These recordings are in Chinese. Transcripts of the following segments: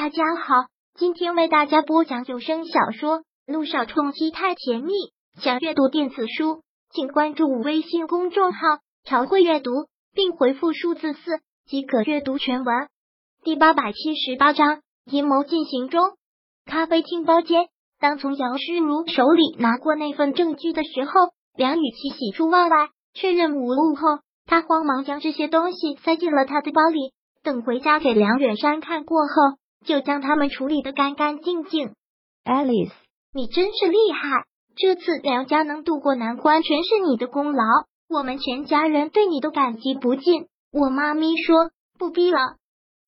大家好，今天为大家播讲有声小说《路上冲击太甜蜜》。想阅读电子书，请关注微信公众号“朝会阅读”，并回复数字四即可阅读全文。第八百七十八章阴谋进行中。咖啡厅包间，当从姚诗如手里拿过那份证据的时候，梁雨琪喜出望外，确认无误后，他慌忙将这些东西塞进了他的包里。等回家给梁远山看过后，就将他们处理的干干净净。Alice，你真是厉害！这次梁家能渡过难关，全是你的功劳，我们全家人对你都感激不尽。我妈咪说不逼了。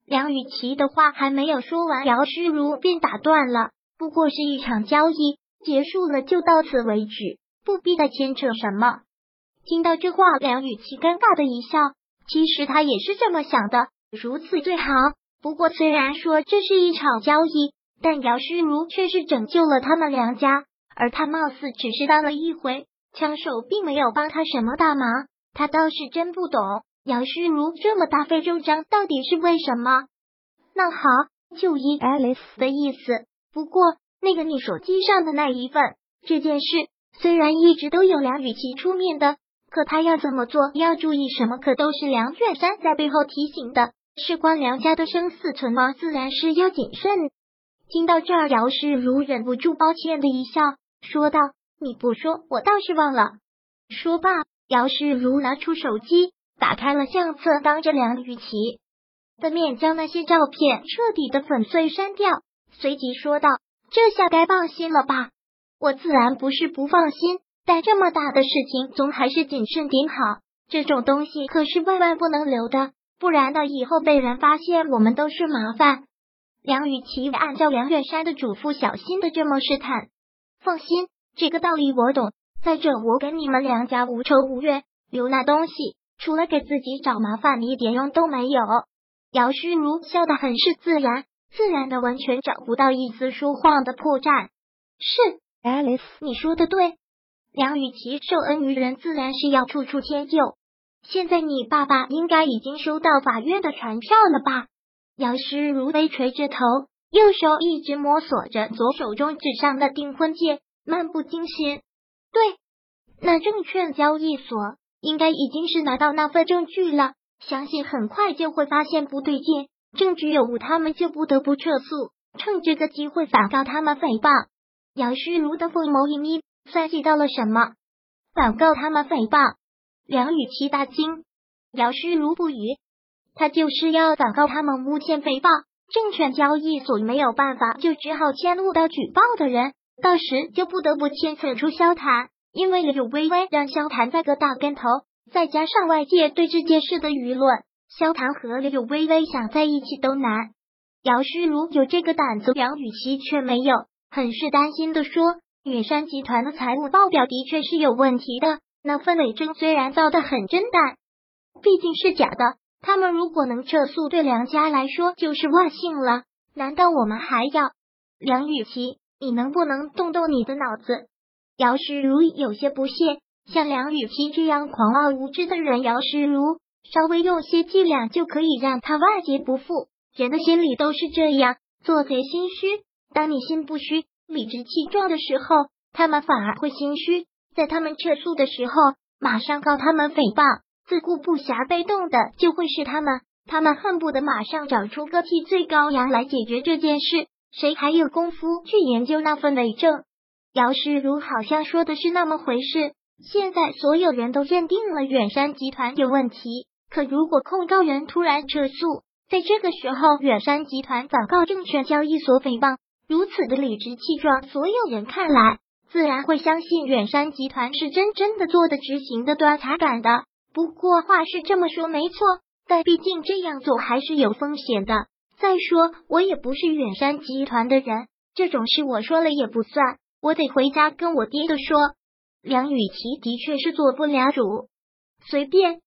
梁雨琪的话还没有说完，姚诗如便打断了。不过是一场交易，结束了就到此为止，不必再牵扯什么。听到这话，梁雨琪尴尬的一笑。其实他也是这么想的，如此最好。不过，虽然说这是一场交易，但姚诗如却是拯救了他们梁家，而他貌似只是当了一回枪手，并没有帮他什么大忙。他倒是真不懂姚诗如这么大费周章到底是为什么。那好，就依 Alice 的意思。不过，那个你手机上的那一份这件事，虽然一直都有梁雨琪出面的，可他要怎么做，要注意什么，可都是梁远山在背后提醒的。事关梁家的生死存亡，自然是要谨慎。听到这儿，姚世如忍不住抱歉的一笑，说道：“你不说，我倒是忘了。”说罢，姚世如拿出手机，打开了相册，当着梁雨琪的面将那些照片彻底的粉碎删掉，随即说道：“这下该放心了吧？我自然不是不放心，但这么大的事情，总还是谨慎点好。这种东西可是万万不能留的。”不然的，以后被人发现，我们都是麻烦。梁雨琪按照梁远山的嘱咐，小心的这么试探。放心，这个道理我懂。再者，我跟你们梁家无仇无怨，留那东西，除了给自己找麻烦，一点用都没有。姚诗如笑得很是自然，自然的完全找不到一丝说谎的破绽。是，Alice，你说的对。梁雨琪受恩于人，自然是要处处迁就。现在你爸爸应该已经收到法院的传票了吧？姚诗如微垂着头，右手一直摸索着左手中指上的订婚戒，漫不经心。对，那证券交易所应该已经是拿到那份证据了，相信很快就会发现不对劲，证据有误，他们就不得不撤诉，趁这个机会反告他们诽谤。姚诗如的凤眸一眯，算计到了什么？反告他们诽谤？梁雨琪大惊，姚诗如不语，他就是要反告他们诬陷诽谤，证券交易所没有办法，就只好迁怒到举报的人，到时就不得不牵扯出萧谈，因为柳微微让萧谈栽个大跟头，再加上外界对这件事的舆论，萧谈和柳微微想在一起都难。姚诗如有这个胆子，梁雨琪却没有，很是担心的说：“远山集团的财务报表的确是有问题的。”那份伪证虽然造的很真，但毕竟是假的。他们如果能撤诉，对梁家来说就是万幸了。难道我们还要？梁雨琪，你能不能动动你的脑子？姚诗如有些不屑，像梁雨琪这样狂傲无知的人，姚诗如稍微用些伎俩就可以让他万劫不复。人的心里都是这样，做贼心虚。当你心不虚、理直气壮的时候，他们反而会心虚。在他们撤诉的时候，马上告他们诽谤，自顾不暇，被动的就会是他们。他们恨不得马上找出个替罪羔羊来解决这件事，谁还有功夫去研究那份伪证？姚世如好像说的是那么回事。现在所有人都认定了远山集团有问题，可如果控告人突然撤诉，在这个时候远山集团反告证券交易所诽谤，如此的理直气壮，所有人看来。自然会相信远山集团是真真的做的、执行的端才敢的。不过话是这么说没错，但毕竟这样做还是有风险的。再说，我也不是远山集团的人，这种事我说了也不算。我得回家跟我爹的说。梁雨琪的确是做不了主，随便。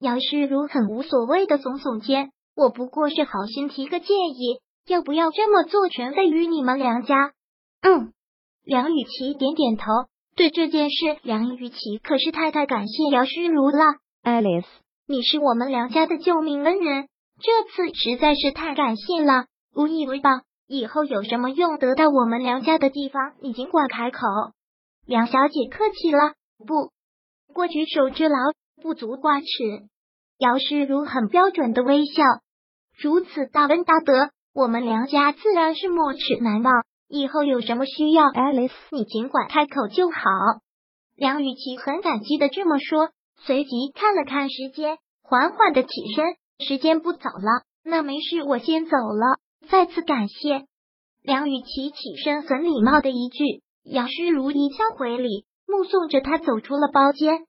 姚诗如很无所谓的耸耸肩，我不过是好心提个建议，要不要这么做，全在于你们梁家。嗯。梁雨琪点点头，对这件事，梁雨琪可是太太感谢姚诗如了。Alice，你是我们梁家的救命恩人，这次实在是太感谢了，无以为报。以后有什么用得到我们梁家的地方，你尽管开口。梁小姐客气了，不过举手之劳，不足挂齿。姚诗如很标准的微笑，如此大恩大德，我们梁家自然是没齿难忘。以后有什么需要，Alice，你尽管开口就好。梁雨琪很感激的这么说，随即看了看时间，缓缓的起身，时间不早了，那没事，我先走了。再次感谢梁雨琪，起身很礼貌的一句。姚诗如一笑回礼，目送着他走出了包间。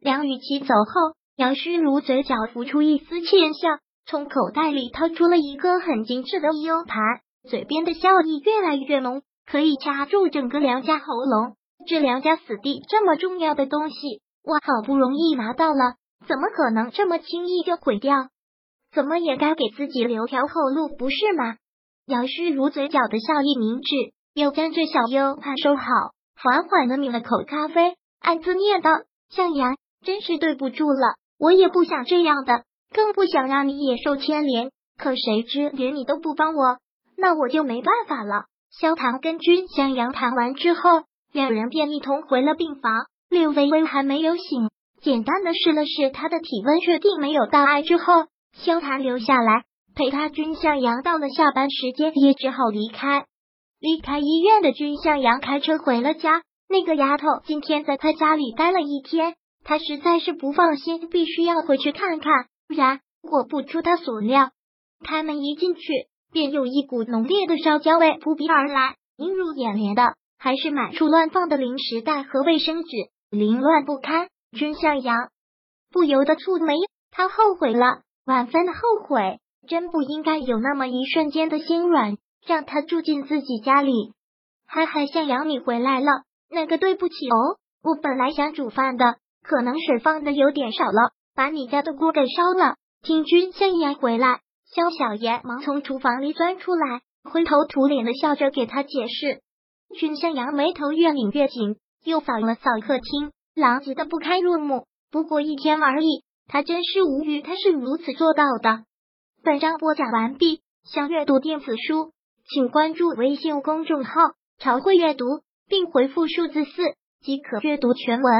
梁雨琪走后，姚诗如嘴角浮出一丝窃笑，从口袋里掏出了一个很精致的 U 盘，嘴边的笑意越来越浓，可以掐住整个梁家喉咙。这梁家死地这么重要的东西，我好不容易拿到了，怎么可能这么轻易就毁掉？怎么也该给自己留条后路，不是吗？姚诗如嘴角的笑意明智。又将这小优盘收好，缓缓的抿了口咖啡，暗自念道：“向阳，真是对不住了，我也不想这样的，更不想让你也受牵连。可谁知连你都不帮我，那我就没办法了。”萧唐跟君向阳谈完之后，两人便一同回了病房。柳微微还没有醒，简单的试了试他的体温，确定没有大碍之后，萧唐留下来陪他。君向阳到了下班时间，也只好离开。离开医院的君向阳开车回了家。那个丫头今天在他家里待了一天，他实在是不放心，必须要回去看看。不然果不出他所料，开门一进去，便有一股浓烈的烧焦味扑鼻而来。映入眼帘的还是满处乱放的零食袋和卫生纸，凌乱不堪。君向阳不由得蹙眉，他后悔了，万分的后悔，真不应该有那么一瞬间的心软。让他住进自己家里，嗨嗨，向阳，你回来了。那个对不起哦，我本来想煮饭的，可能水放的有点少了，把你家的锅给烧了。听君向阳回来，肖小妍忙从厨房里钻出来，灰头土脸的笑着给他解释。君向阳眉头越拧越紧，又扫了扫客厅，狼藉的不堪入目。不过一天而已，他真是无语，他是如此做到的。本章播讲完毕，想阅读电子书。请关注微信公众号“朝会阅读”，并回复数字四即可阅读全文。